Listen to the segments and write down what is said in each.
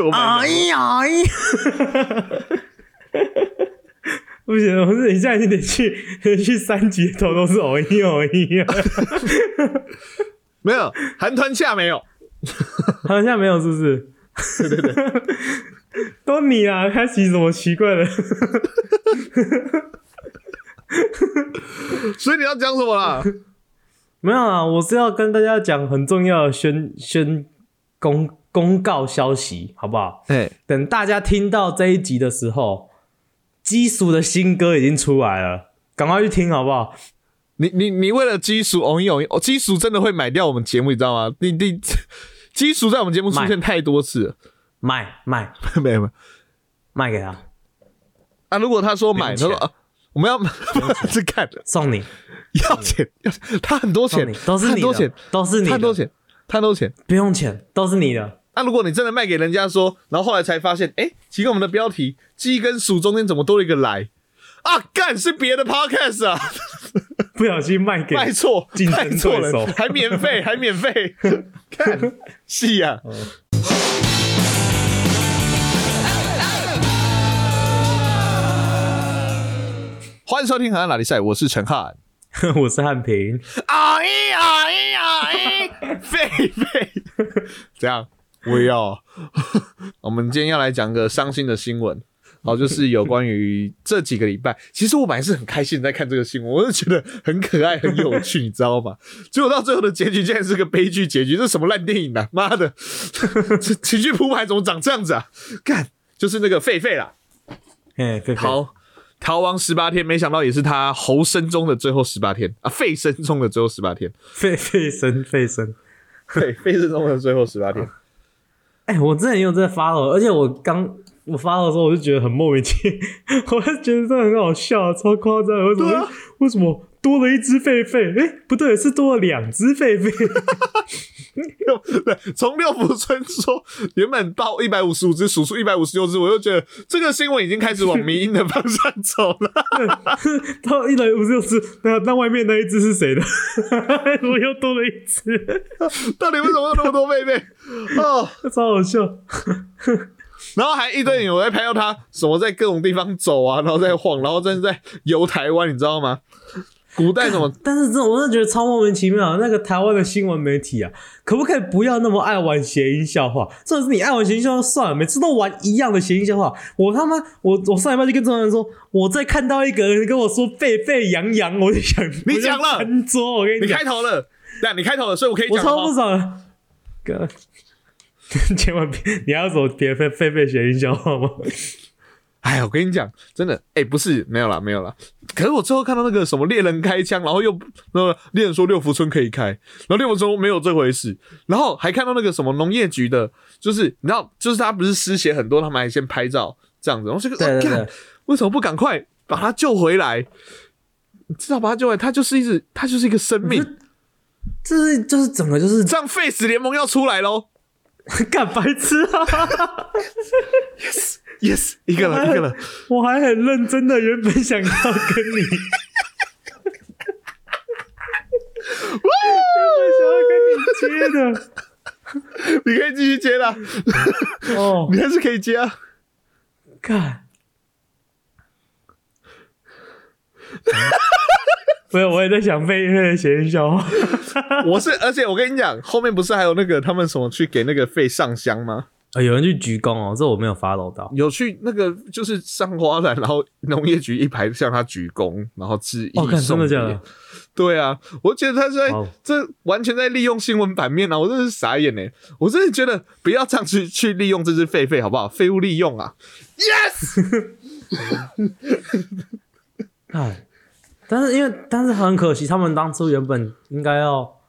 我们哎呀哎呀！不行，我是你现在你得去去三级头都是哦一哦一啊，没有韩团下没有，好像没有是不是？对对对，都你啊，开启什么奇怪的？所以你要讲什么啦？没有啊，我是要跟大家讲很重要的宣宣公公告消息，好不好？哎，等大家听到这一集的时候，基叔的新歌已经出来了，赶快去听好不好？你你你为了基础偶一偶一，哦，基叔真的会买掉我们节目，你知道吗？你你 基叔在我们节目出现太多次了，卖卖 没有没有卖给他，啊！如果他说买，他说啊，我们要是 看送你，要钱，要他很多钱，，都是你的，很多钱，都是你的，他很多钱，他很多钱。不用钱，都是你的。那、如果你真的卖给人家说，然后后来才发现，哎、奇怪，我们的标题“鸡”跟“鼠”中间怎么多了一个“来”啊？干是别的 podcast 啊，不小心卖给卖错，卖错了，还免费，还免费，看戏呀、欢迎收听《海岸拉力赛》，我是陈汉。我是汉平，啊咦啊咦啊咦，狒狒，这 样我也要。我们今天要来讲个伤心的新闻，好，就是有关于这几个礼拜。其实我本来是很开心在看这个新闻，我就觉得很可爱、很有趣，你知道吗？结果到最后的结局竟然是个悲剧结局，这什么烂电影啊！妈的，这情绪铺排怎么长这样子啊？干，就是那个狒狒啦。哎，狒狒，逃逃亡十八天，没想到也是他猴生中的最后十八天啊，肺生中的最后十八天。狒狒生狒生。对，费生中的最后十八天。哎、我之前也有在发了，而且我刚我发的时候，我就觉得很莫名其妙，我就觉得这很好笑，超夸张的。为什么、啊为什么多了一只狒狒？哎、不对，是多了两只狒狒。对，从六福村说原本报一百五十五只，数出一百五十六只，我就觉得这个新闻已经开始往迷因的方向走了。到一百五十六只，那那外面那一只是谁的？我又多了一只？到底为什么有那么多狒狒？哦，超好笑。然后还一堆人有在拍到他什么在各种地方走啊，然后在晃，然后真的在游台湾，你知道吗？古代什么？但是这我真的觉得超莫名其妙。那个台湾的新闻媒体啊，可不可以不要那么爱玩谐音笑话？这种是你爱玩谐音笑话算了，每次都玩一样的谐音笑话。我他妈，我我上一半就跟中人说，我在看到一个人跟我说沸沸扬扬，我就想你讲了翻桌，我跟你讲开，头了，对，你开头了，所以我可以我超讲了吗。不爽的。哥，千万别，你还有什么别沸沸沸谐音笑话吗？哎呀，我跟你讲，真的，哎、不是没有啦，没有啦。可是我最后看到那个什么猎人开枪，然后又那个猎人说六福村可以开，然后六福村没有这回事，然后还看到那个什么农业局的，就是你知道，就是他不是失血很多，他们还先拍照这样子，然后这个对对哦干为什么不赶快把他救回来？你知道把他救回来，他就是一直，他就是一个生命。这是就是整个就是这样 Face 联盟要出来喽 干白痴啊！！Yes Yes，一个了，一个了。我还很认真的，原本想要跟你，原本想要跟你接的。你可以继续接啦，哦，你还是可以接啊。看，不是，我也在想狒狒的谐音笑话。我是，而且我跟你讲，后面不是还有那个他们什么去给那个费上香吗？啊，有人去鞠躬哦，这我没有 follow 到。有去那个就是上花篮，然后农业局一排向他鞠躬，然后致意哦，看真的假的？对啊，我觉得他是在、哦这完全在利用新闻版面啊！我真是傻眼呢，我真的觉得不要这样去去利用这只狒狒好不好？废物利用啊！Yes，看，但是因为但是很可惜，他们当初原本应该要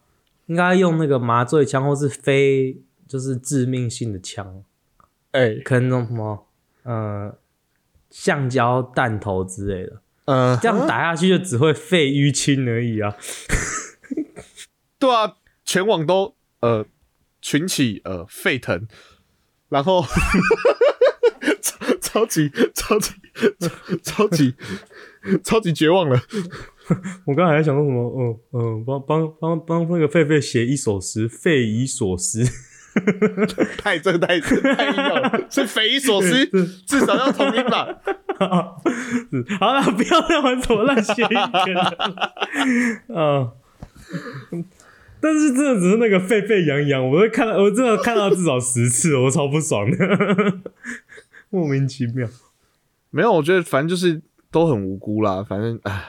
应该用那个麻醉枪或是非就是致命性的枪，哎、可能那种什么呃橡胶弹头之类的，呃，这样打下去就只会肺淤青而已啊。对啊，全网都呃群起呃沸腾，然后 超超级超级超超级超级绝望了。我刚才还在想说什么，嗯嗯，帮帮帮帮那个狒狒写一首诗，匪夷所思。太这太太硬要了，是匪夷所思，至少要同音吧？是好了，不要再玩什么烂谐音梗了。嗯，但是真的只是那个沸沸扬扬，我都看到，我真的看到至少十次，我超不爽的，莫名其妙。没有，我觉得反正就是都很无辜啦。反正唉，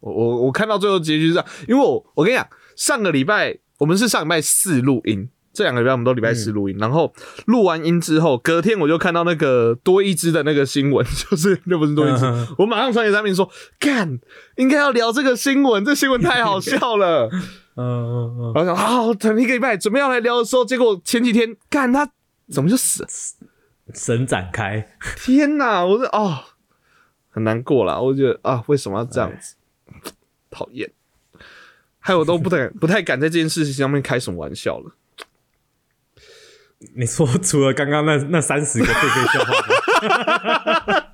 我我我看到最后结局是这样，因为我我跟你讲，上个礼拜我们是上礼拜四录音，这两个礼拜我们都礼拜四录音，然后录完音之后，隔天我就看到那个多一只的那个新闻，就是那不是多一只，我马上传给张明说，干，应该要聊这个新闻，这新闻太好笑了。嗯嗯嗯，然后想好，等一个礼拜准备要来聊的时候，结果前几天干他怎么就死了？神展开，天哪！我是哦，很难过啦。我觉得啊，为什么要这样子？讨厌，害我都不太 不太敢在这件事情上面开什么玩笑了。你说除了刚刚那那三十个废废笑话吗？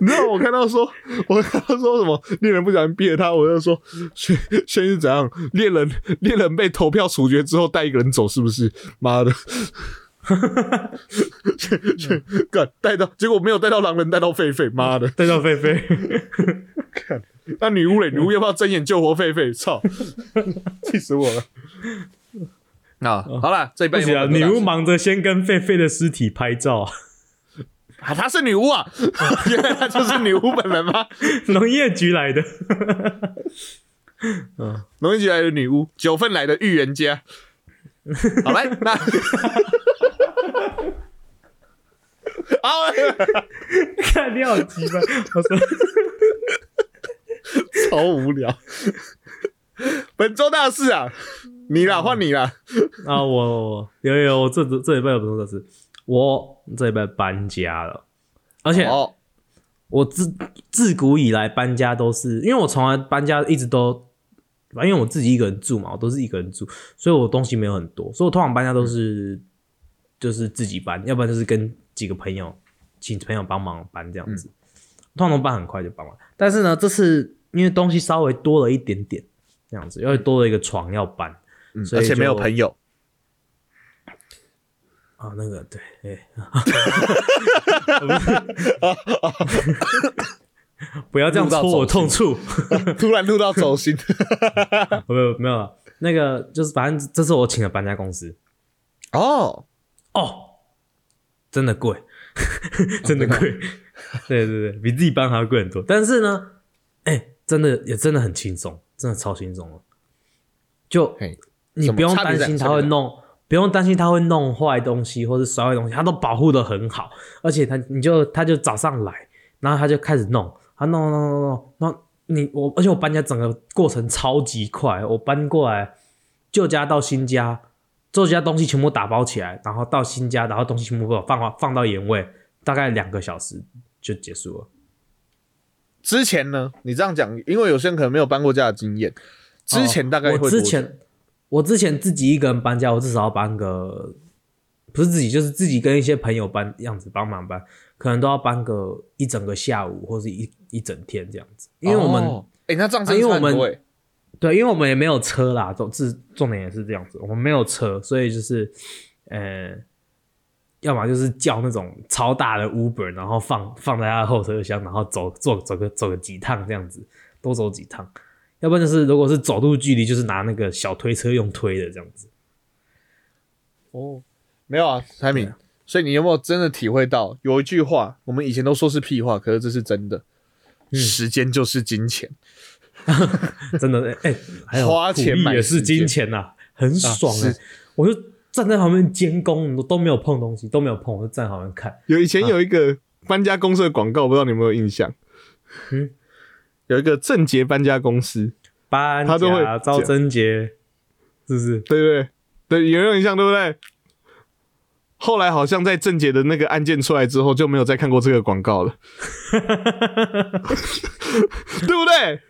你知道我看到说，我看到说什么猎人不小心毙了他，我就说轩轩是怎样？猎人猎人被投票处决之后带一个人走，是不是？妈的！去干带到，结果没有带到狼人，带到狒狒，妈的，带到狒狒，看那女巫嘞，女巫要不要睁眼救活狒狒？操，气死我了！啊，好了，这一辈不行啊！女巫忙着先跟狒狒的尸体拍照，啊，她是女巫啊，原来她就是女巫本人吗？农业局来的，嗯，农业局来的女巫，九份来的预言家。好来，那好，看你好急吧，我说 超无聊。本周大事啊，你啦，换你啦。啊，我有有，我这这礼拜有本周大事，我这礼拜搬家了，而且哦我自自古以来搬家都是，因为我从来搬家一直都。反正因为我自己一个人住嘛，我都是一个人住，所以我东西没有很多，所以我通常搬家都是就是自己搬，要不然就是跟几个朋友请朋友帮忙搬这样子，通常搬很快就搬完。但是呢，这次因为东西稍微多了一点点，这样子，因为多了一个床要搬，而且没有朋友。啊，那个对，哎。不要这样戳我痛处，突然录到走心。没有没有了，那个就是反正这是我请的搬家公司。哦哦，真的贵，真的贵。对对对，比自己搬还要贵很多。但是呢，哎，真的也真的很轻松，真的超轻松了。就你不用担心他会弄，不用担心他会弄坏东西或者摔坏东西，他都保护的很好。而且他你就他就早上来，然后他就开始弄。啊，no no no no，那你我，而且我搬家整个过程超级快，我搬过来旧家到新家，旧家东西全部打包起来，然后到新家，然后东西全部放放到原位，大概两个小时就结束了。之前呢，你这样讲，因为有些人可能没有搬过家的经验，之前大概我之前我之前自己一个人搬家，我至少要搬个，不是自己就是自己跟一些朋友搬样子帮忙搬。可能都要搬个一整个下午，或者一一整天这样子，因为我们，哎，那这样子，因为我们，对，因为我们也没有车啦，总之重点也是这样子，我们没有车，所以就是，呃，要么就是叫那种超大的 Uber，然后放放在他的后车厢，然后走坐走个走个几趟这样子，多走几趟，要不然就是如果是走路距离，就是拿那个小推车用推的这样子。哦，没有啊，海敏。所以你有没有真的体会到有一句话，我们以前都说是屁话，可是这是真的，时间就是金钱，真的哎，花钱买也是金钱呐，很爽哎！我就站在旁边监工，都都没有碰东西，都没有碰，我就站旁边看。有以前有一个搬家公司的广告，不知道你有没有印象？嗯，有一个正杰搬家公司，搬他都会招贞杰，是不是？对对对，有没有印象？对不对？后来好像在郑杰的那个案件出来之后，就没有再看过这个广告了，对不对？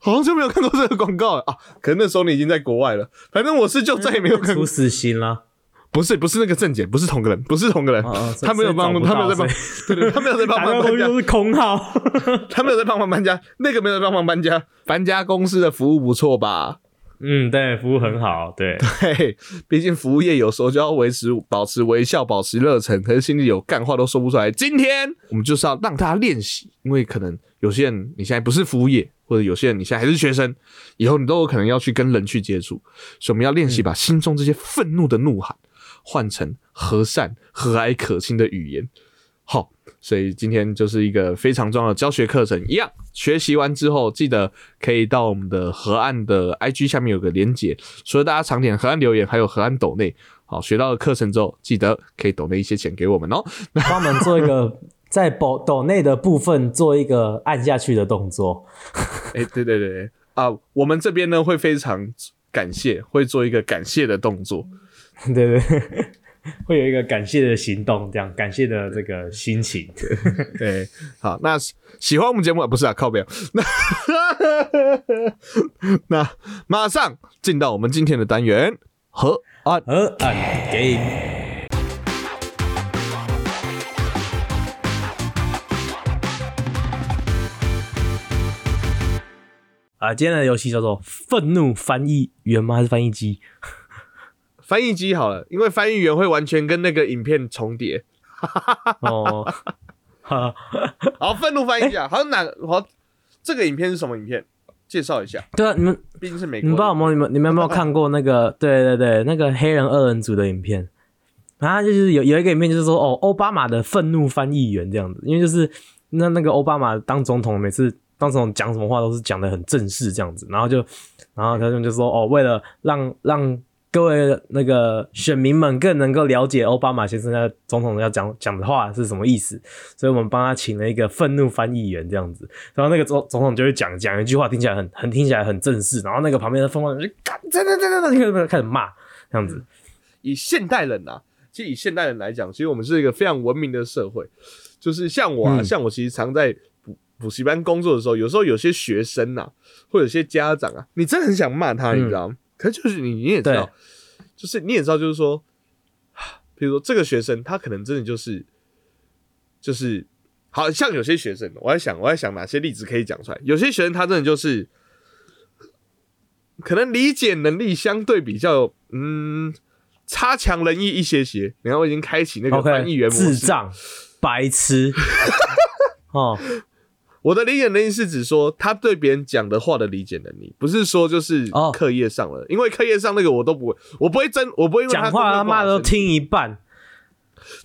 好像就没有看过这个广告啊。可能那时候你已经在国外了。反正我是就再也没有看。出死心了？不是，不是那个郑杰，不是同个人，不是同个人。他没有帮，他没有在帮，对对，他没有在帮忙搬家。都是空号，他没有在帮忙搬家。那个没有在帮忙搬家。搬家公司的服务不错吧？嗯，对，服务很好，对，对，毕竟服务业有时候就要维持、保持微笑、保持热忱，可是心里有干话都说不出来。今天我们就是要让大家练习，因为可能有些人你现在不是服务业，或者有些人你现在还是学生，以后你都有可能要去跟人去接触，所以我们要练习把心中这些愤怒的怒喊换成和善、和蔼可亲的语言。好，所以今天就是一个非常重要的教学课程，一样学习完之后，记得可以到我们的河岸的 IG 下面有个连结，除了大家常点河岸留言，还有河岸抖内。好，学到了课程之后，记得可以抖内一些钱给我们哦。帮我们做一个在抖抖内的部分做一个按下去的动作。哎、对对对啊，我们这边呢会非常感谢，会做一个感谢的动作。对对對，会有一个感谢的行动，这样感谢的这个心情。对，好，那喜喜欢我们节目啊不是啊，靠边。那那马上进到我们今天的单元和岸。和按 game。啊，今天的游戏叫做《愤怒翻译员》吗？还是翻译机？翻译机好了，因为翻译员会完全跟那个影片重叠。哦，哈，好，愤怒翻译机啊，好哪好，这个影片是什么影片？介绍一下，对啊，你们毕竟是美国你们不知道国有没有？你们你们有没有看过那个？对对对，那个黑人二人组的影片。然后就是有有一个影片，就是说哦，奥巴马的愤怒翻译员这样子，因为就是那那个奥巴马当总统，每次当时我们讲什么话都是讲的很正式这样子，然后就然后他们就说哦，为了让让各位那个选民们更能够了解奥巴马先生在总统要讲讲的话是什么意思，所以我们帮他请了一个愤怒翻译员这样子，然后那个总总统就会讲讲一句话，听起来很很听起来很正式，然后那个旁边的疯狂人就干真的真的真的开始骂这样子，以现代人啊，其实以现代人来讲，其实我们是一个非常文明的社会。就是像我啊，嗯。像我其实常在补补习班工作的时候，有时候有些学生呐、或者有些家长啊，你真的很想骂他，你知道吗？可是就是你你也知道，就是你也知道，就是说，比如说这个学生，他可能真的就是就是，好像有些学生，我在想，我在想哪些例子可以讲出来。有些学生他真的就是，可能理解能力相对比较嗯差强人意一些些。然后我已经开启那个翻译员模式，智障、白痴，哦，我的理解能力是指说他对别人讲的话的理解能力，不是说就是哦课业上了，因为课业上那个我都不会，我不会真，我不会讲话他妈的都听一半。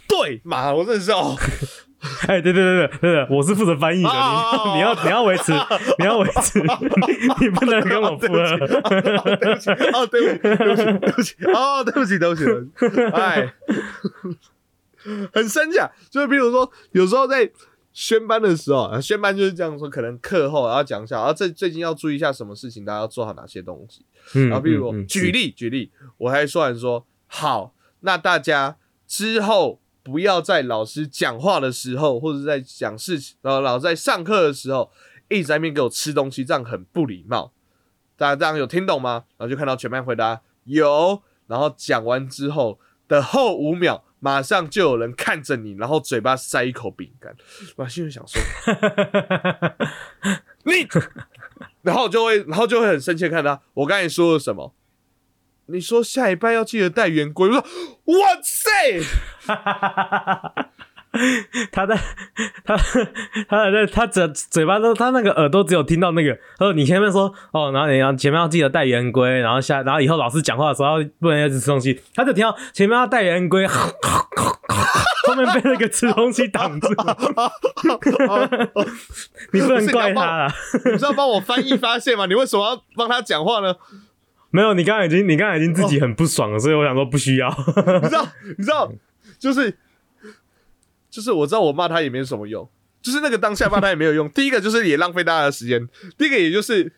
对妈，我真的是哦，哎，对对对对对对，我是负责翻译的，哦你 你要你要维持，你要维持，你不能跟我附和。哦，对不起，哦对不起，对不起，哦，对不起，对不起，对不起，哎，很生气啊！就是比如说，有时候在宣班的时候啊，宣班就是这样说，可能课后然后讲一下，然后最最近要注意一下什么事情，大家要做好哪些东西。嗯然后比如嗯嗯举例举例，我还说完说好，那大家之后不要在老师讲话的时候，或者在讲事情，然后老师在上课的时候一直在那边给我吃东西，这样很不礼貌。大家这样有听懂吗？然后就看到全班回答有，然后讲完之后的后五秒，马上就有人看着你，然后嘴巴塞一口饼干。我心里想说，你，然后就会，然后就会很生气看他。我刚才说了什么？你说下一班要记得带圆规。我说，哇塞，他在他他在他嘴嘴巴都他那个耳朵只有听到那个，他说你前面说哦，然后你要前面要记得带圆规，然后下然后以后老师讲话的时候要不能一直吃东西，他就听到前面要带圆规，后面被那个吃东西挡住，你不能怪他啦。你是要帮我翻译发现吗？你为什么要帮他讲话呢？没有，你刚刚已经你刚刚已经自己很不爽了，所以我想说不需要。你知道，你知道，就是就是我知道我骂他也没什么用，就是那个当下骂他也没有用。第一个就是也浪费大家的时间，第一个也就是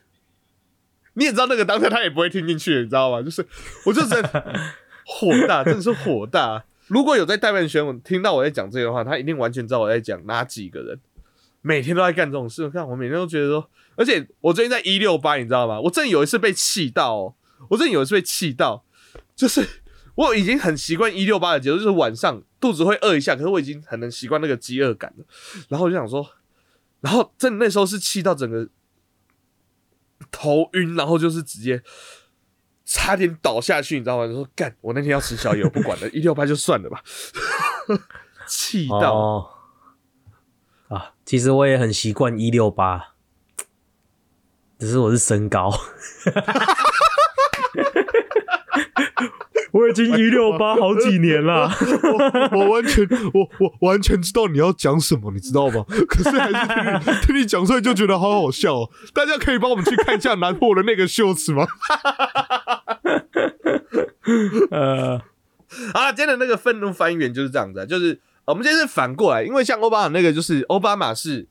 你也知道那个当下他也不会听进去，你知道吗？就是我就真的 火大，真的是火大。如果有在代办选我听到我在讲这个的话，他一定完全知道我在讲哪几个人，每天都在干这种事。看我每天都觉得说，而且我最近在一六八，你知道吗？我真的有一次被气到、哦，我真的有一次被气到，就是我已经很习惯一六八的节奏，就是晚上肚子会饿一下，可是我已经很能习惯那个饥饿感了。然后我就想说，然后真的那时候是气到整个头晕，然后就是直接差点倒下去，你知道吗？就说干，我那天要吃宵夜，我不管了，一六八就算了吧，气到。哦啊，其实我也很习惯一六八，只是我是身高，经一六八 好几年了。我我完全我我完全知道你要讲什么，你知道吗？可是还是听你听你讲出来就觉得好好笑哦。大家可以帮我们去看一下南破的那个秀词吗？呃，啊，今天的那个愤怒翻译员就是这样子、啊，就是我们今天是反过来，因为像奥巴马那个就是奥巴马是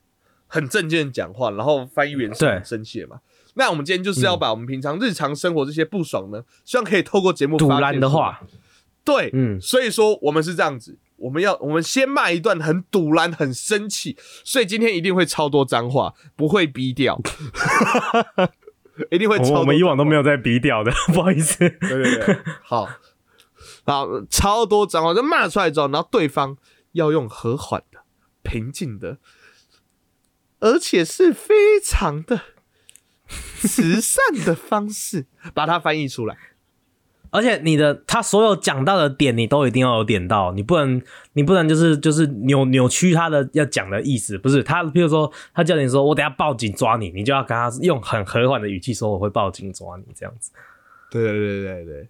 很正经的讲话，然后翻译员是很对生气的嘛。那我们今天就是要把我们平常日常生活这些不爽呢，希望可以透过节目堵发泄出来。拦的话，对，嗯。所以说我们是这样子，我们要我们先骂一段很堵然、很生气，所以今天一定会超多脏话，不会逼掉，一定会超多。我我们以往都没有在比屌的，不好意思。对对对，好，好，超多脏话就骂出来之后，然后对方要用和缓的、平静的，而且是非常的 慈善的方式把它翻译出来。而且你的他所有讲到的点，你都一定要有点到，你不能你不能就是就是扭扭曲他的要讲的意思，不是他，譬如说他叫你说我等下报警抓你，你就要跟他用很和缓的语气说我会报警抓你这样子。对对对对对，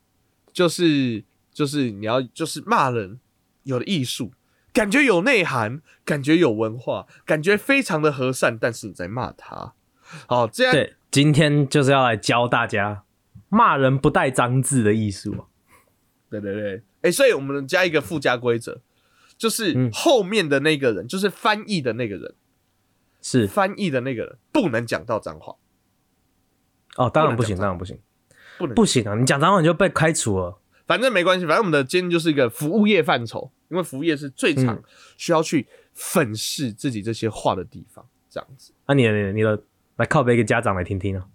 就是就是你要就是骂人有的艺术，感觉有内涵，感觉有文化，感觉非常的和善，但是你在骂他。好，这样对，今天就是要来教大家骂人不带脏字的艺术啊。对对对，哎、所以我们加一个附加规则，就是嗯后面的那个人，就是翻译的那个人，是翻译的那个人不能讲到脏话，哦，当然不行，不当然不行，不能不行啊！你讲脏话你就被开除了。反正没关系，反正我们的今天就是一个服务业范畴，因为服务业是最常嗯需要去粉饰自己这些话的地方，这样子。啊、你的你的你的来靠背一个家长来听听啊。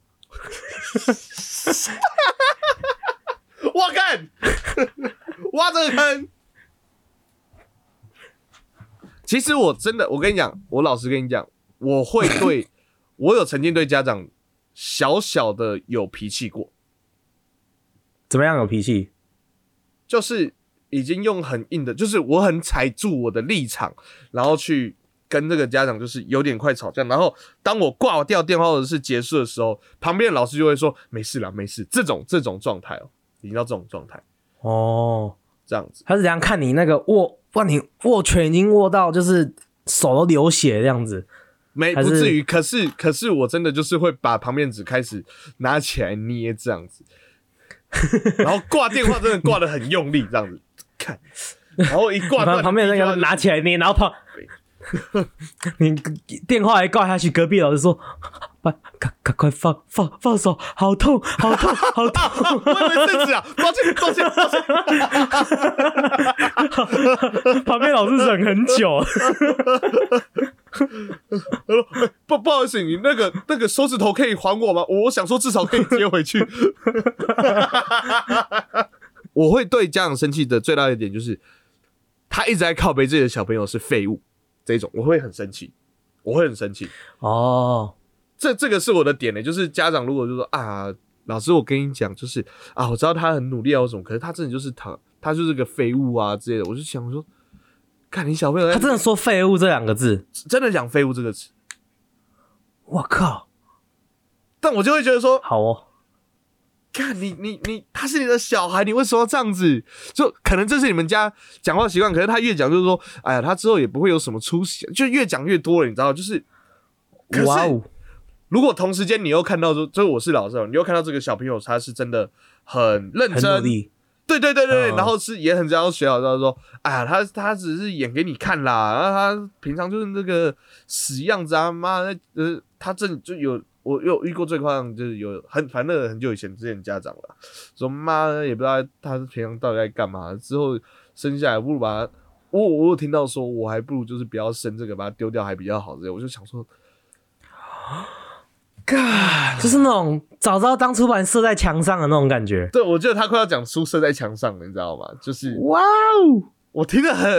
我干，挖这个坑。其实我真的，我跟你讲，我老实跟你讲，我会对 我有曾经对家长小小的有脾气过，怎么样有脾气？就是已经用很硬的，就是我很踩住我的立场，然后去跟这个家长就是有点快吵架，然后当我挂掉电话或者是结束的时候，旁边的老师就会说没事啦，没事，这种这种状态哦，已经到这种状态，哦，这样子。他是怎样看你那个握，哇，你握拳已经握到就是手都流血这样子。没不至于，可是可是我真的就是会把旁边纸开始拿起来捏这样子，然后挂电话真的挂的很用力这样子，看，然后一挂 旁边那个拿起来捏，然后旁 你电话一挂下去，隔壁老师说：“ 快赶赶快放放放手，好痛好痛 好痛。我以为是纸啊，抱歉抱歉抱歉，”旁边老师忍很久，不不好意思，你那个那个手指头可以还我吗？我想说至少可以接回去。我会对家长生气的最大的一点就是，他一直在靠背自己的小朋友是废物，这种我会很生气，我会很生气。哦，这这个是我的点呢，就是家长如果就说啊，老师我跟你讲，就是啊，我知道他很努力啊，或什么，可是他真的就是他，他就是个废物啊之类的。我就想说，看你小朋友他真的说“废物”这两个字，真的讲废物这个词，我靠，但我就会觉得说，好哦，看你你你，他是你的小孩，你为什么要这样子？就可能这是你们家讲话习惯，可是他越讲就是说，哎呀，他之后也不会有什么出息，就越讲越多了，你知道？就是，哇哦，如果同时间你又看到说，就是我是老师哦，你又看到这个小朋友他是真的很认真，力，对对对对，嗯然后是也很知道学好，知道说，哎呀，他他只是演给你看啦，然后他平常就是那个死样子啊，妈的，呃，他这就有我有遇过最夸张，就是有很反正很久以前之前家长了，说妈也不知道他平常到底在干嘛，之后生下来不如把他，我我有听到说，我还不如就是不要生这个，把它丢掉还比较好之类，我就想说，就是那种早知道当初把你射在墙上的那种感觉。对我觉得他快要讲书射在墙上了，你知道吗？就是哇哦，我听得很，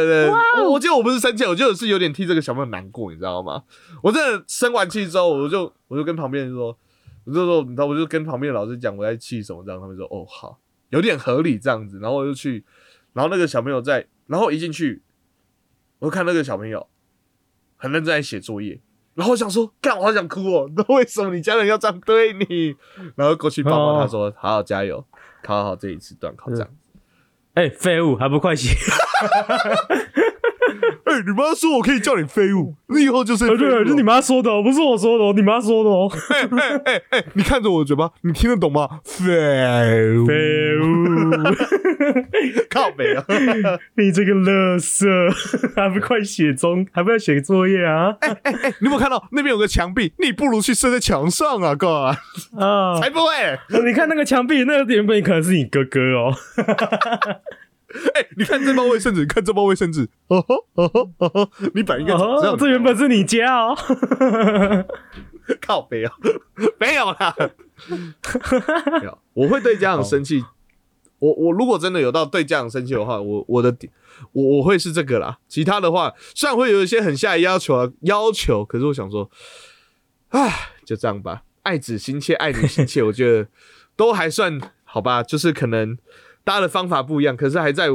我我觉得我不是生气，我觉得是有点替这个小朋友难过，你知道吗？我真的生完气之后，我就我就跟旁边人说，我就说，你知道，我就跟旁边的老师讲我在气什么，这样他们说哦好，有点合理这样子，然后我就去，然后那个小朋友在，然后一进去，我就看那个小朋友很认真在写作业，然后我想说，干，我好想哭哦，那为什么你家人要这样对你？然后过去抱抱他说，好好加油，考好这一次段考这样。哎、废物还不快写！哎、你妈说我可以叫你废物，你以后就是废物对，是你妈说的哦，不是我说的哦，你妈说的哦。哎哎哎哎，你看着我的嘴巴，你听得懂吗？废物，废物，靠北啊！你这个垃圾，还不快写中，还不要写作业啊？哎哎哎你有没有看到那边有个墙壁？你不如去射在墙上啊！哥，啊！才不会！你看那个墙壁，那个原本可能是你哥哥哦。哎、你看这包卫生纸，看这包卫生纸，哦吼哦吼哦吼，你本来应该长这样哦，这原本是你家哦。靠北啊，没有啦，没有，我会对家长生气。我我如果真的有到对家长生气的话，我我的我我会是这个啦。其他的话，虽然会有一些很下的要求啊要求，可是我想说，唉，就这样吧。爱子心切，爱女心切，我觉得都还算好吧。就是可能大家的方法不一样，可是还在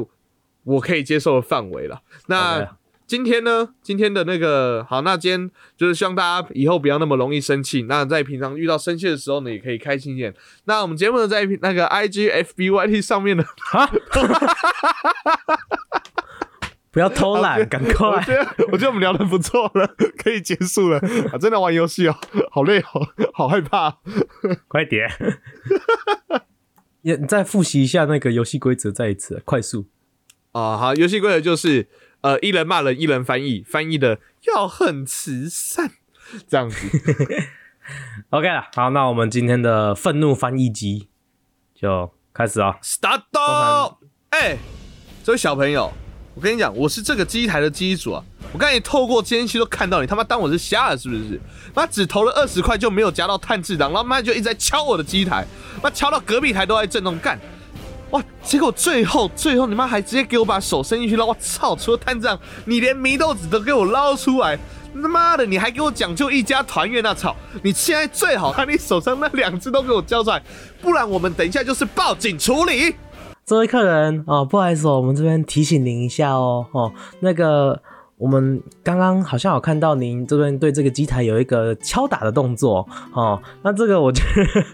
我可以接受的范围了。那今天呢？今天的那个好，那今天就是希望大家以后不要那么容易生气。那在平常遇到生气的时候呢，也可以开心一点。那我们节目呢，在那个 I G F B Y T 上面呢，啊！不要偷懒，赶我快！觉得我觉得我们聊的不错了，可以结束了啊！真的玩游戏哦，好累哦，好害怕、哦。快点！也你再复习一下那个游戏规则，再一次快速。啊，好，游戏规则就是呃，一人骂人，一人翻译，翻译的要很慈善，这样子。OK 了，好，那我们今天的愤怒翻译机就开始啊！Start！哎、这位小朋友，我跟你讲，我是这个机台的机主啊！我刚才透过监视器都看到你，他妈当我是瞎了是不是？妈只投了二十块就没有加到碳治党，然后妈就一直在敲我的机台，妈敲到隔壁台都在震动，干！哇！结果最后最后你妈还直接给我把手伸进去捞，我操！除了碳治党，你连祢豆子都给我捞出来！他妈的，你还给我讲究一家团圆那操！你现在最好把你手上那两只都给我交出来，不然我们等一下就是报警处理。这位客人哦，不好意思哦，我们这边提醒您一下哦哦，那个我们刚刚好像有看到您这边对这个机台有一个敲打的动作哦，那这个我觉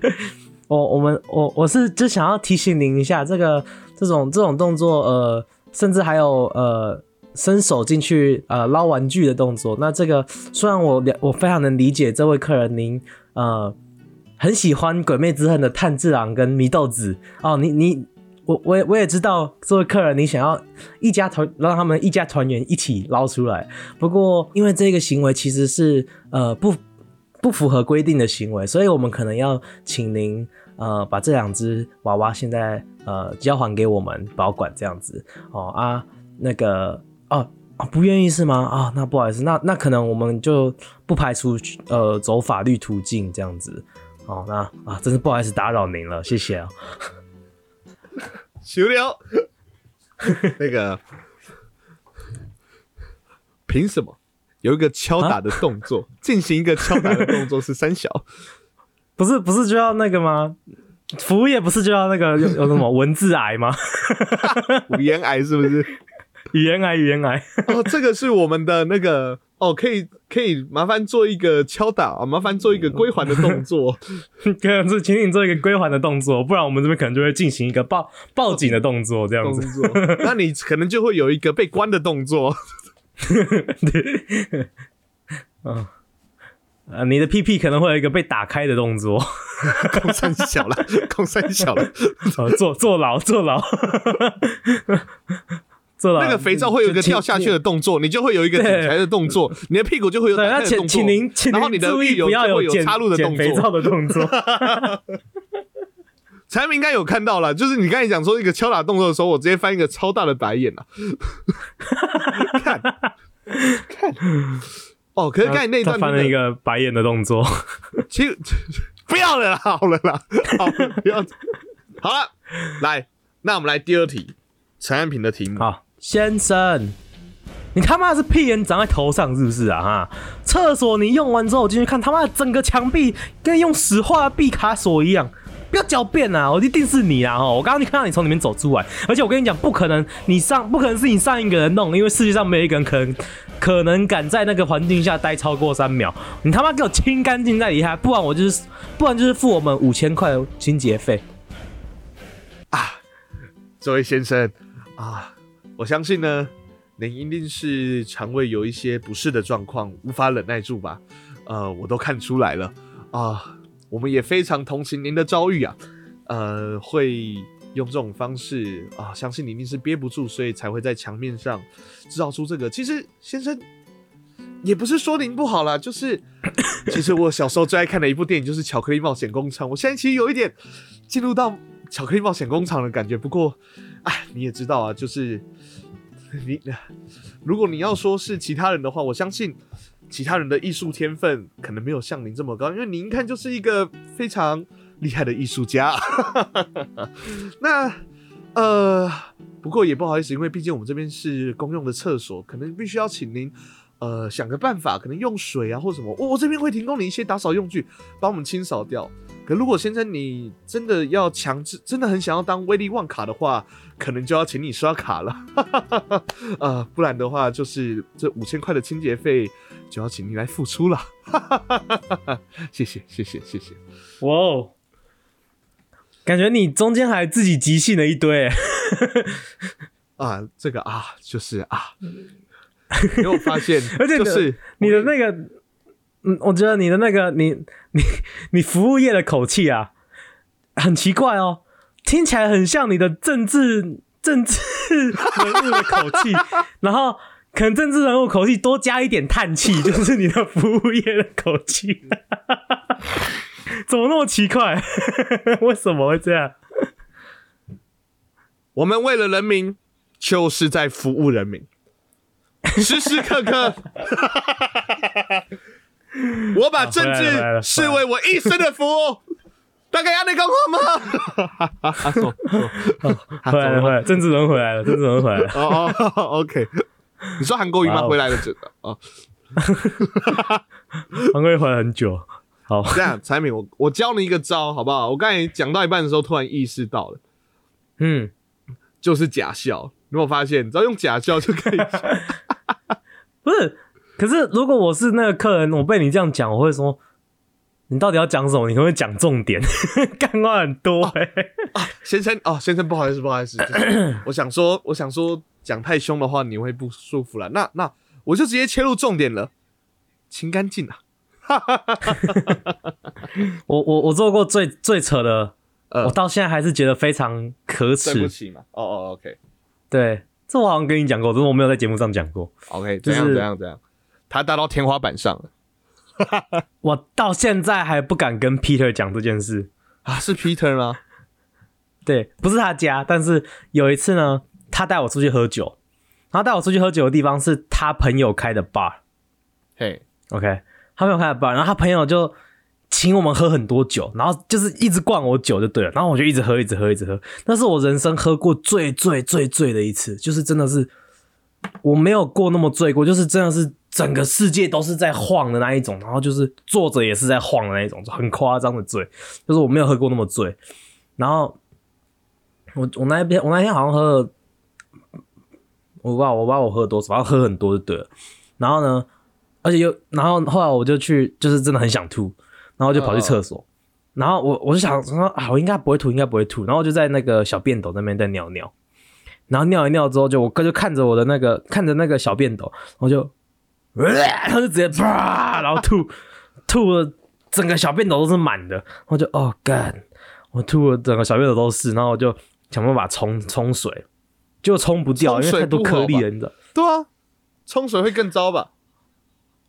得 我我们我我是就想要提醒您一下，这个这种这种动作呃，甚至还有呃。伸手进去呃捞玩具的动作，那这个虽然我了我非常能理解这位客人您呃很喜欢《鬼灭之刃》的炭治郎跟祢豆子哦，你你我我也我也知道作为客人你想要一家团让他们一家团圆一起捞出来，不过因为这个行为其实是呃不不符合规定的行为，所以我们可能要请您呃把这两只娃娃现在呃交还给我们保管这样子哦啊那个哦。不愿意是吗？啊，那不好意思，那那可能我们就不排除呃走法律途径这样子。哦，那啊，真是不好意思打扰您了，谢谢啊。休了。那个，凭什么有一个敲打的动作，进行一个敲打的动作是三小？不是不是就要那个吗？服务业不是就要那个有有什么文字癌吗？语言癌是不是？语言癌，语言癌。哦，这个是我们的那个哦，可以可以麻烦做一个敲打啊，麻烦做一个归还的动作。可能是请你做一个归还的动作，不然我们这边可能就会进行一个报报警的动作，这样子。那你可能就会有一个被关的动作。对，嗯，呃，你的屁屁可能会有一个被打开的动作，空山小了，空山小了。坐，坐牢，坐牢。那个肥皂会有一个掉下去的动作，你就会有一个对捡起来的动作，你的屁股就会有打开的动作。请您，请然后你的您注意浴油不要就会有插入的动捡肥皂作。的动作。财明应该有看到了，就是你刚才讲说一个敲打动作的时候，我直接翻一个超大的白眼啊！看，看，哦，可是刚才那段翻了一个白眼的动作。其实不要了啦，好了啦，好了，不要，好了，来，那我们来第二题，陈安平的题目。好，先生，你他妈是屁眼长在头上是不是啊？哈，厕所你用完之后进去看，他妈整个墙壁跟用石化毕卡索一样，不要狡辩啊！我一定是你啊！哈，我刚刚就看到你从里面走出来，而且我跟你讲，不可能，你上不可能是你上一个人弄，因为世界上没有一个人可能可能敢在那个环境下待超过三秒。你他妈给我清干净再离开，不然我就是，不然就是付我们五千块清洁费。啊这位先生啊，我相信呢，您一定是肠胃有一些不适的状况，无法忍耐住吧？呃，我都看出来了啊，我们也非常同情您的遭遇啊，呃，会用这种方式啊，相信你一定是憋不住，所以才会在墙面上制造出这个。其实先生也不是说您不好啦，就是 其实我小时候最爱看的一部电影就是《巧克力冒险工厂》，我现在其实有一点进入到。巧克力冒险工厂的感觉，不过，哎，你也知道啊，就是你，如果你要说是其他人的话，我相信其他人的艺术天分可能没有像您这么高，因为您一看就是一个非常厉害的艺术家。那，呃，不过也不好意思，因为毕竟我们这边是公用的厕所，可能必须要请您，呃，想个办法，可能用水啊或什么，我我这边会提供你一些打扫用具，帮我们清扫掉。可如果先生你真的要强制，真的很想要当威利旺卡的话，可能就要请你刷卡了，呃，不然的话就是这五千块的清洁费就要请你来付出了，谢谢谢谢谢谢。哇哦，感觉你中间还自己即兴了一堆，啊，这个啊就是啊，因为我发现，而且就是你的那个。嗯，我觉得你的那个你你 你服务业的口气啊，很奇怪哦，听起来很像你的政治政治人物的口气，然后可能政治人物口气多加一点叹气，就是你的服务业的口气，怎么那么奇怪？为什么会这样？我们为了人民，就是在服务人民，时时刻刻。我把政治视为我一生的服务，大概要你讲话吗？回来了，回来，政治人回来了，政治人回来了。哦哦，OK。你说韩国瑜吗？回来了，这个哦。韩国瑜回来很久。好，这样，彩敏，我我教你一个招，好不好？我刚才讲到一半的时候，突然意识到了，嗯，就是假笑。有没有发现？只要用假笑就可以。不是。可是，如果我是那个客人，我被你这样讲，我会说，你到底要讲什么？你可不可以讲重点？干话很多哎，先生哦，先生不好意思，不好意思，我想说，我想说，讲太凶的话你会不舒服了。那那我就直接切入重点了，清干净啊！我我我做过最最扯的，我到现在还是觉得非常可耻。对不起嘛，哦哦，OK，对，这我好像跟你讲过，只是我没有在节目上讲过。OK，怎样怎样怎样？他达到天花板上了，我到现在还不敢跟 Peter 讲这件事啊！是 Peter 吗？对，不是他家，但是有一次呢，他带我出去喝酒，然后带我出去喝酒的地方是他朋友开的 bar。嘿，OK，他朋友开的 bar，然后他朋友就请我们喝很多酒，然后就是一直灌我酒就对了，然后我就一直喝，一直喝，一直喝。那是我人生喝过最最最醉的一次，就是真的是我没有过那么醉过，就是真的是。整个世界都是在晃的那一种，然后就是坐着也是在晃的那一种，很夸张的醉，就是我没有喝过那么醉。然后我我那边我那天好像喝了，我不知道我不知道我喝了多少，反正喝很多就对了。然后呢，而且又然后后来我就去，就是真的很想吐，然后就跑去厕所。然后我我就想说啊，我应该不会吐，应该不会吐。然后就在那个小便斗那边在尿尿，然后尿一尿之后，就我哥就看着我的那个看着那个小便斗，我就。他就直接啪，然后吐吐了，整个小便斗都是满的。我就哦干，我吐了整个小便斗都是，然后我就想办法冲冲水，就冲不掉，因为太多颗粒了，你知道？对啊，冲水会更糟吧？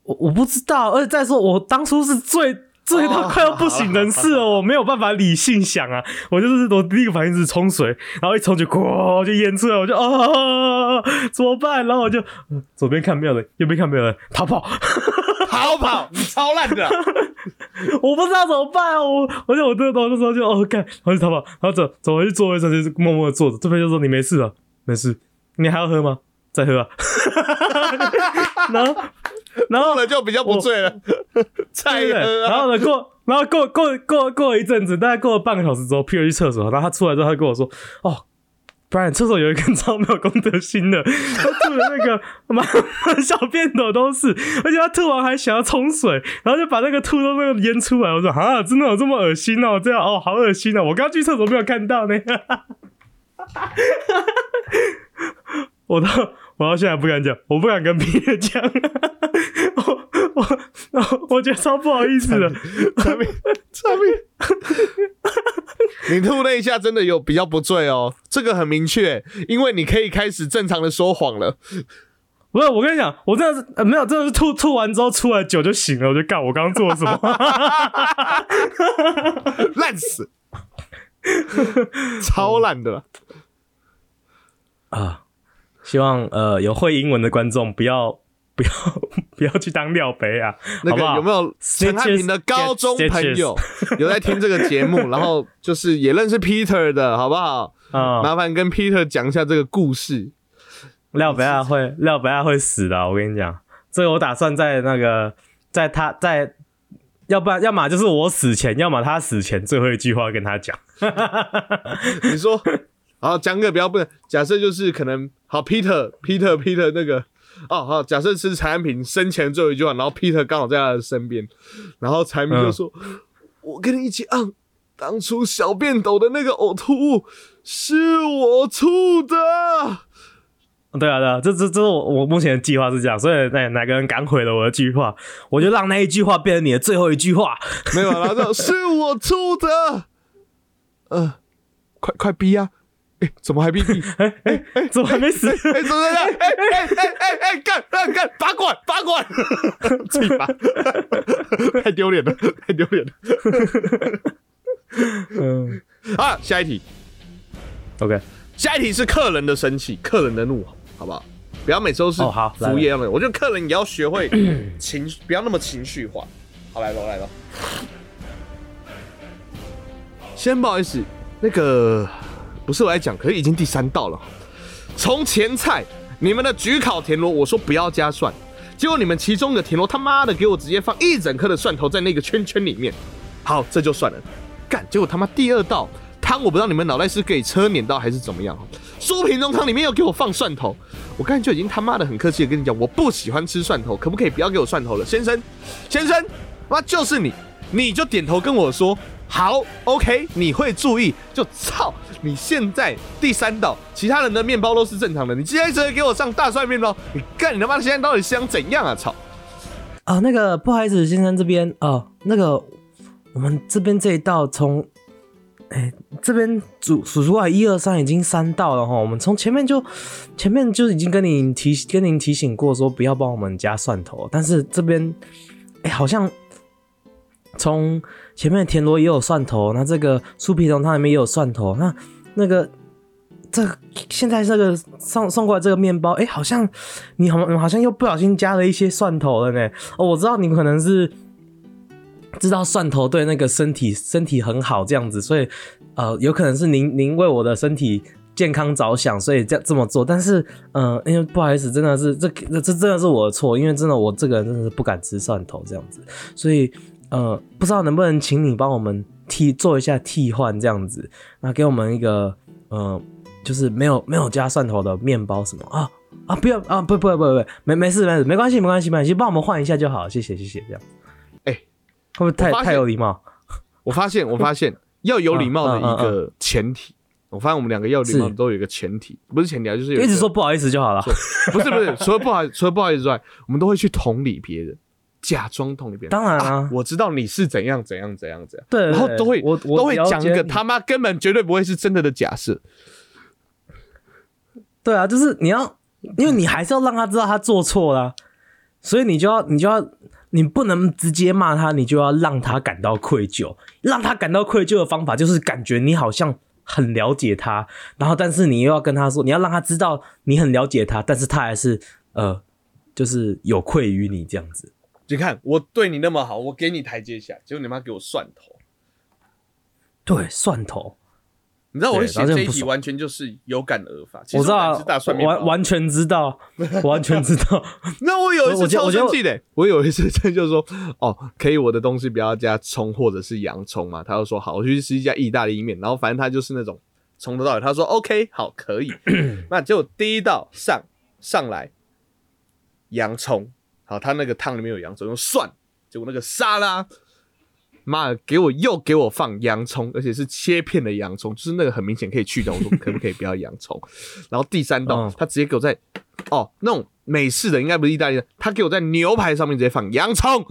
我我不知道，而且再说我当初是最。醉到快要不省人事了，我没有办法理性想啊！我就是我第一个反应是冲水，然后一冲就咣就淹出来，我就啊怎么办？然后我就左边看没有人，右边看没有人，逃跑，逃跑！你超烂的，我不知道怎么办啊！我而且我这个时候就哦干，然后就逃跑，然后走走回去座位上，就是默默的坐着。这边就说你没事了，没事，你还要喝吗？再喝。啊。然后然后后了就比较不醉了。然后呢过，然后过过过过了一阵子，大概过了半个小时之后，Peter 去厕所，然后他出来之后，他跟我说：“哦。” Brian，厕所有一根超 没有公德心的，他吐的那个满满小便斗都是，而且他吐完还想要冲水，然后就把那个吐都那个淹出来。我说啊，真的有这么恶心哦？这样哦，好恶心哦！我刚去厕所没有看到呢。我到我到现在不敢讲，我不敢跟别人讲，我我我我觉得超不好意思的。产品产品，你吐那一下真的有比较不醉哦，这个很明确，因为你可以开始正常的说谎了。不是，我跟你讲，我真的是、呃、没有，真的是吐吐完之后出来酒就醒了，我就干，我刚刚做了什么？烂死，超烂的啦。啊，希望呃有会英文的观众不要 不要 不要去当料杯啊，那个好不好有没有陈汉平的高中朋友有在听这个节目，然后就是也认识 Peter 的好不好？啊、麻烦跟 Peter 讲一下这个故事。廖北亚会廖北亚会死的啊、我跟你讲，这个我打算在那个在他在，要不然要么就是我死前，要么他死前最后一句话跟他讲。你说，好讲个比较不能，假设就是可能好 Peter Peter Peter 那个哦好，假设是柴安平生前最后一句话，然后 Peter 刚好在他的身边，然后柴明就说：“我跟你一起按，当初小便斗的那个呕吐物是我吐的。”对啊，对啊，这这这是我我目前的计划是这样，所以哪哪个人敢毁了我的计划，我就让那一句话变成你的最后一句话。没有，然后说是我吐的，呃，快快逼啊！哎、怎么还逼逼？哎哎哎，怎么还没死？哎、怎么样？哎哎哎哎哎，干干干，拔管拔管，自己拔，太丢脸了，太丢脸了。嗯啊，下一题，，OK，下一题是客人的生气，客人的怒吼，好不好？不要每次都是服务业样的，我觉得客人也要学会情，不要那么情绪化。好，来喽来喽。先不好意思，那个不是我在讲，可是已经第三道了。从前菜，你们的焗烤田螺，我说不要加蒜，结果你们其中的田螺他妈的给我直接放一整颗的蒜头在那个圈圈里面。好，这就算了。干，结果他妈第二道汤，我不知道你们脑袋是给车碾到还是怎么样。酥皮中汤里面又给我放蒜头，我刚才就已经他妈的很客气的跟你讲，我不喜欢吃蒜头，可不可以不要给我蒜头了，先生，先生，妈就是你，你就点头跟我说好，OK，你会注意，就操，你现在第三道，其他人的面包都是正常的，你今天直接给我上大蒜面包，你干你他妈现在到底想怎样啊？操！啊，那个不好意思，先生这边哦，那个我们这边这一道从，哎，这边数数出来一二三已经三道了哈，我们从前面就前面就已经跟您提跟您提醒过说不要帮我们加蒜头，但是这边哎好像从前面的田螺也有蒜头，那这个酥皮龙汤里面也有蒜头，那那个。这现在这个送送过来这个面包，哎，好像你好好像又不小心加了一些蒜头了呢。哦，我知道你们可能是知道蒜头对那个身体身体很好这样子，所以呃，有可能是您您为我的身体健康着想，所以这这么做。但是呃，因为不好意思，真的是这这这真的是我的错，因为真的我这个人真的是不敢吃蒜头这样子，所以呃，不知道能不能请你帮我们替做一下替换这样子，那给我们一个呃。就是没有没有加蒜头的面包什么啊啊不要啊不不不不没没事没事没关系没关系没关系，帮我们换一下就好，谢谢谢谢这样。哎会不会太太有礼貌？我发现，我发现要有礼貌的一个前提，我发现我们两个要礼貌是都有一个前提，不是前提啊，就是有个一直说不好意思就好了。不是不是，除了不好意除了不好意思之外，我们都会去同理别人，假装同一边。当然啊啊，我知道你是怎样怎样怎样怎样，对，然后都会我我都会讲一个他妈根本绝对不会是真的的假设。对啊，就是你要，因为你还是要让他知道他做错了，所以你就要你就要你不能直接骂他，你就要让他感到愧疚。让他感到愧疚的方法就是感觉你好像很了解他，然后但是你又要跟他说，你要让他知道你很了解他，但是他还是呃，就是有愧于你这样子。你看我对你那么好，我给你台阶下，结果你妈给我蒜头。对，蒜头，你知道我写这一题，完全就是有感而发。其实我知道大蒜面完完全知道，完全知道。那我有一次超生气的，我有一次真就说，哦，可以我的东西不要加葱或者是洋葱嘛？他就说好，我去吃一家意大利面，然后反正他就是那种从头到尾，他说 OK 好可以，那结果第一道上上来洋葱，好，他那个汤里面有洋葱，用蒜，结果那个沙拉。妈的，给我又给我放洋葱，而且是切片的洋葱，就是那个很明显可以去掉。我说可不可以不要洋葱？然后第三道，嗯他直接给我在哦那种美式的，应该不是意大利的，他给我在牛排上面直接放洋葱。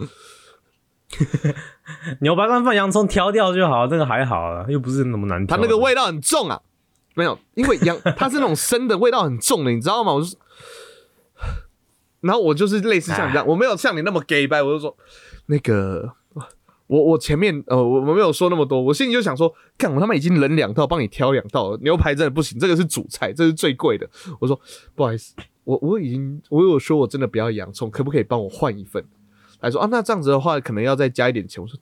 牛排上放洋葱挑掉就好，这个还好了，又不是那么难挑的。它那个味道很重啊，没有，因为洋它是那种生的味道很重的，你知道吗？我就是，然后我就是类似像你这样，我没有像你那么 gay 掰，我就说那个。我我前面呃我我没有说那么多，我心里就想说，干我他妈已经冷两套，帮你挑两套了，牛排真的不行，这个是主菜，这是最贵的。我说不好意思，我我已经我有说我真的不要洋葱，可不可以帮我换一份？他说啊，那这样子的话可能要再加一点钱。我说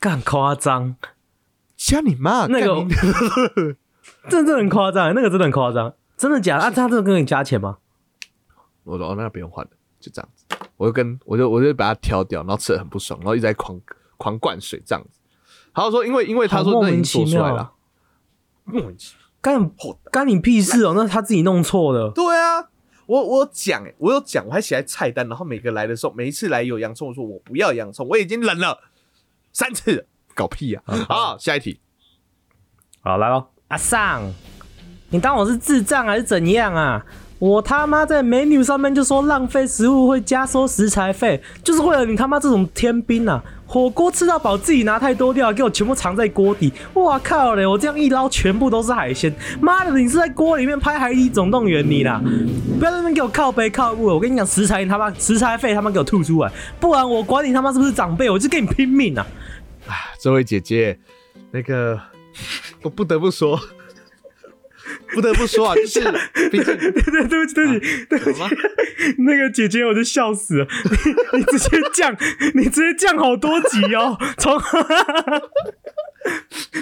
干夸张，加你妈，那个这 真的很夸张，那个真的很夸张，真的假的？啊，他真的跟你加钱吗？我说哦，那不用换了，就这样子。我就跟我就我就把它挑掉，然后吃的很不爽，然后一直在狂狂灌水这样子。他就说，因为因为他说莫名那已经做其妙出来了，莫名其妙。干干你屁事哦！那他自己弄错的。对啊，我我有讲哎，我有讲，我还写在菜单，然后每个来的时候，每一次来有洋葱，我说我不要洋葱，我已经忍了三次了，搞屁呀、啊！好，下一题，好，来喽，阿尚，你当我是智障还是怎样啊？我他妈在 menu 上面就说浪费食物会加收食材费，就是为了你他妈这种天兵啊！火锅吃到饱，自己拿太多掉，给我全部藏在锅底。哇靠嘞！我这样一捞，全部都是海鲜。妈的，你是在锅里面拍《海底总动员》你啦！不要在那边给我靠背靠步了。我跟你讲，食材你他妈食材费他妈给我吐出来，不然我管你他妈是不是长辈，我就跟你拼命啊！这位姐姐，那个我不得不说，不得不说啊，就是毕竟对对对不起对不起对不起，那个姐姐我就笑死了，你你直接降，你直接降好多级哦，从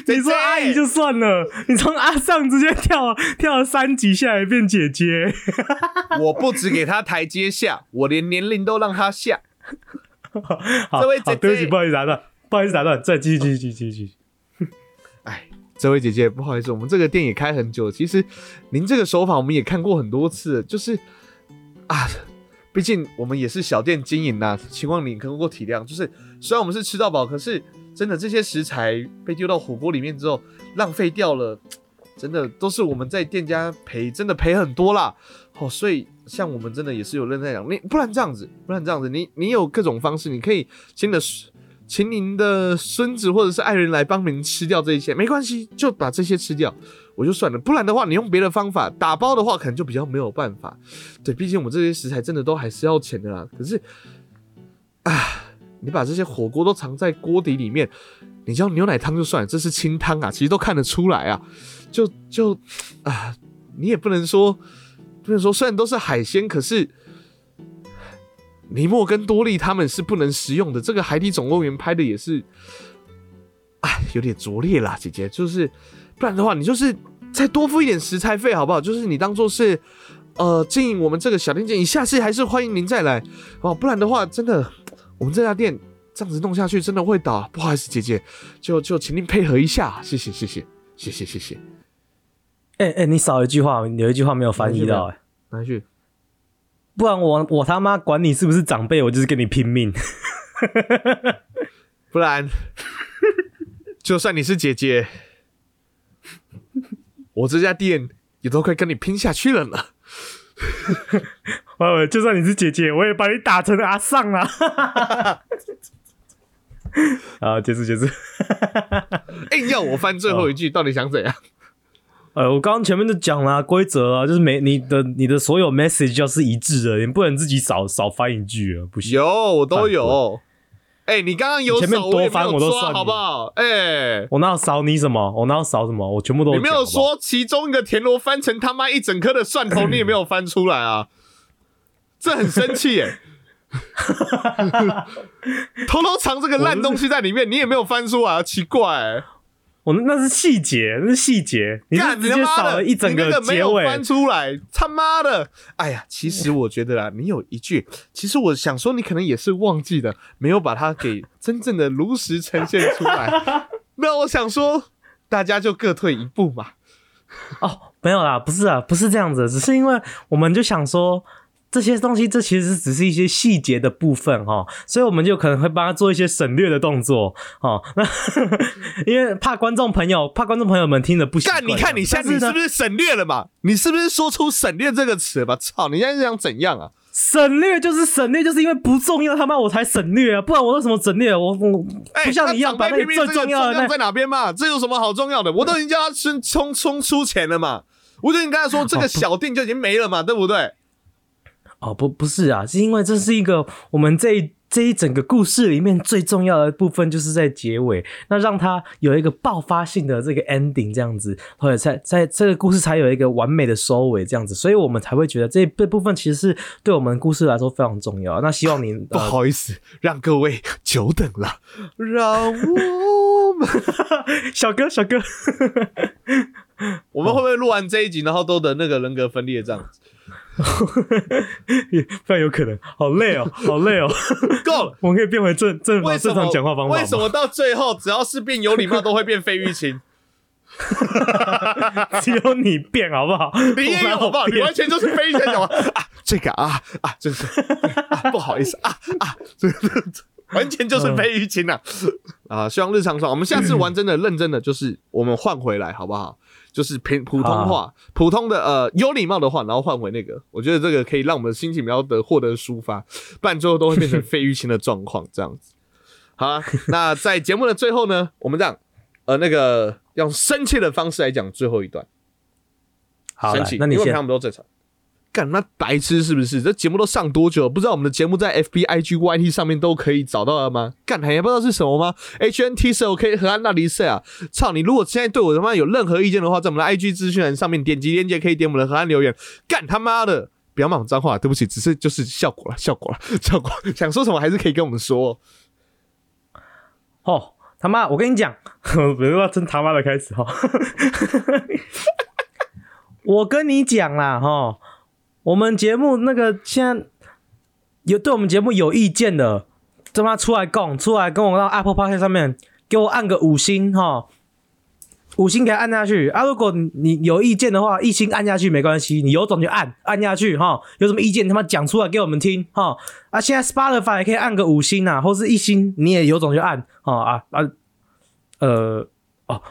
你说阿姨就算了，你从阿上直接跳跳了三级下来变姐姐，我不只给她台阶下，我连年龄都让她下。好这位姐姐不起，不好意思打断，不好意思打断，再继续继续继续继续，哎，这位姐姐，不好意思，我们这个店也开很久，其实您这个手法我们也看过很多次，就是啊，毕竟我们也是小店经营呐、希望你能够体谅。就是虽然我们是吃到饱，可是真的这些食材被丢到火锅里面之后，浪费掉了，真的都是我们在店家赔，真的赔很多啦。哦，所以像我们真的也是有人在讲，你不然这样子，不然这样子，你你有各种方式，你可以请你的请您的孙子或者是爱人来帮您吃掉这一些，没关系，就把这些吃掉，我就算了。不然的话，你用别的方法打包的话，可能就比较没有办法。对，毕竟我们这些食材真的都还是要钱的啦。可是啊，你把这些火锅都藏在锅底里面，你叫牛奶汤就算了，这是清汤啊，其实都看得出来啊。就就啊，你也不能说不能说，虽然都是海鲜，可是。尼莫跟多利他们是不能食用的。这个海底总动员拍的也是，哎，有点拙劣啦，姐姐。就是，不然的话，你就是再多付一点食材费，好不好？就是你当做是，呃，经营我们这个小店店，你下次还是欢迎您再来，哦，不然的话，真的，我们这家店这样子弄下去，真的会倒。不好意思，姐姐，就就请您配合一下，谢谢，谢谢，谢谢，谢谢。哎哎，你少一句话，有一句话没有翻译到，哎，哪句？不然我我他妈管你是不是长辈，我就是跟你拼命。不然，就算你是姐姐，我这家店也都快跟你拼下去了呢。呃，就算你是姐姐，我也把你打成阿上啦。好，结束结束。硬要我翻最后一句，到底想怎样？呃，我刚刚前面就讲了规则啊，就是每你的你的所有 message 要是一致的，你不能自己少少翻一句啊，不行。有，我都有。哎、你刚刚有前面，我多翻我都算好不好？哎、我哪有少你什么？我哪有少什么？我全部都你没有说其中一个田螺翻成他妈一整颗的蒜头，你也没有翻出来啊？这很生气耶！偷偷藏这个烂东西在里面，你也没有翻出来啊，奇怪、欸。我那是细节，那是细节，你直接少了一整个没有结尾。翻出来，他妈的！哎呀，其实我觉得啦，你有一句，其实我想说，你可能也是忘记的，没有把它给真正的如实呈现出来。那我想说，大家就各退一步嘛。哦，没有啦，不是啊，不是这样子，只是因为我们就想说。这些东西，这其实只是一些细节的部分哈，所以我们就可能会帮他做一些省略的动作哦。那因为怕观众朋友，怕观众朋友们听的不习惯。干，你看你现在你是不是省略了嘛？你是不是说出省略这个词吧？操，你现在是想怎样啊？省略就是省略，就是因为不重要，他妈我才省略啊，不然我为什么省略？我我哎、不像你一样把那那个最重要的那在哪边嘛？这有什么好重要的？我都已经叫他冲冲冲出钱了嘛，我就已经跟他说 这个小店就已经没了嘛，对不对？哦，不不是啊，是因为这是一个我们这一这一整个故事里面最重要的部分，就是在结尾，那让它有一个爆发性的这个 ending，这样子，或者在在这个故事才有一个完美的收尾，这样子，所以我们才会觉得这这部分其实是对我们故事来说非常重要。那希望你、不呃、好意思，让各位久等了，让我们小 哥小哥，我们会不会录完这一集，然后都得那个人格分裂这样子？非常有可能，好累哦，好累哦，够了。我们可以变回正正正常讲话方法为什么到最后只要是变有礼貌，都会变费玉清？只有你变好不好？你也有好不好？你完全就是非常讲啊，这个啊啊，真是啊，不好意思啊啊，这个这完全就是非玉清呐啊！希望日常爽，我们下次玩真的认真的，就是我们换回来好不好？就是平普通话，普通的呃有礼貌的话，然后换回那个，我觉得这个可以让我们的心情比较的获得抒发，不然最后都会变成费玉清的状况这样子。好啊，那在节目的最后呢，我们这样呃那个用生气的方式来讲最后一段。好，生气，那你先因为他们都正常。干那白痴是不是？这节目都上多久了？不知道我们的节目在 FB、IG、YT 上面都可以找到了吗？干还不知道是什么吗？HNT 是 OK 和安娜离赛啊！操你！如果现在对我他妈有任何意见的话，在我们的 IG 资讯栏上面点击链接，可以点我们的河岸留言。干他妈的！不要骂我脏话，对不起，只是就是效果了，效果了，效果。想说什么还是可以跟我们说。哦，他妈！我跟你讲，不要真他妈的开始哈。我跟你讲啦，哈，我们节目那个现在有对我们节目有意见的，他妈出来供，出来跟我到 Apple Park 上面给我按个五星哈，五星给他按下去啊！如果你有意见的话，一星按下去没关系，你有种就按按下去哈。有什么意见他妈讲出来给我们听哈。啊，现在 Spotify 也可以按个五星啊，或是一星，你也有种就按哦啊啊，呃哦。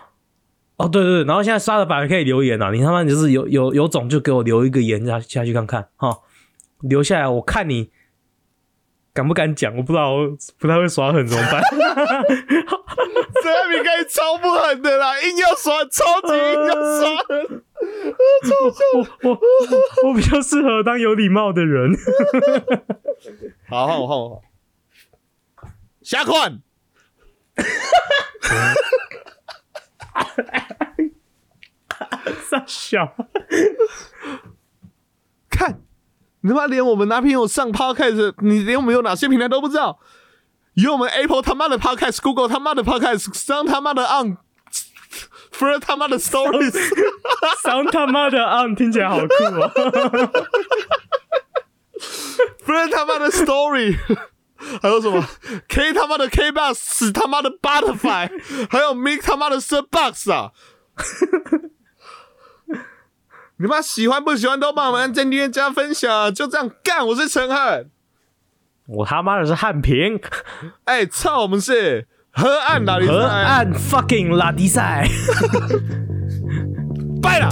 哦，对对对，然后现在刷了版可以留言啊，你他妈就是有有有种就给我留一个言下下去看看哈，留下来我看你敢不敢讲，我不知道，我不太会耍狠怎么办？这还比该超不狠的啦，硬要耍，超级硬要耍 狠。我我我比较适合当有礼貌的人。好，换我，换我，下款。傻笑，看，你他妈连我们哪边有上 podcast，你连我们有哪些平台都不知道。有我们 Apple 他妈的 podcast，Google 他妈的 podcast，Sound 他妈的 on，For 他妈的 stories，Sound 他妈的 on！听起来好酷哦。For 他妈的 Story，还有什么 K 他妈的 K box，死他妈的 Butterfly，还有 Make 他妈的 s u r Box 啊！你妈喜欢不喜欢都帮我们按赞、订阅、加分享，就这样干！我是陈汉，我他妈的是汉平，哎、操，我们是河岸哪里？河岸 fucking 拉迪赛。拜了。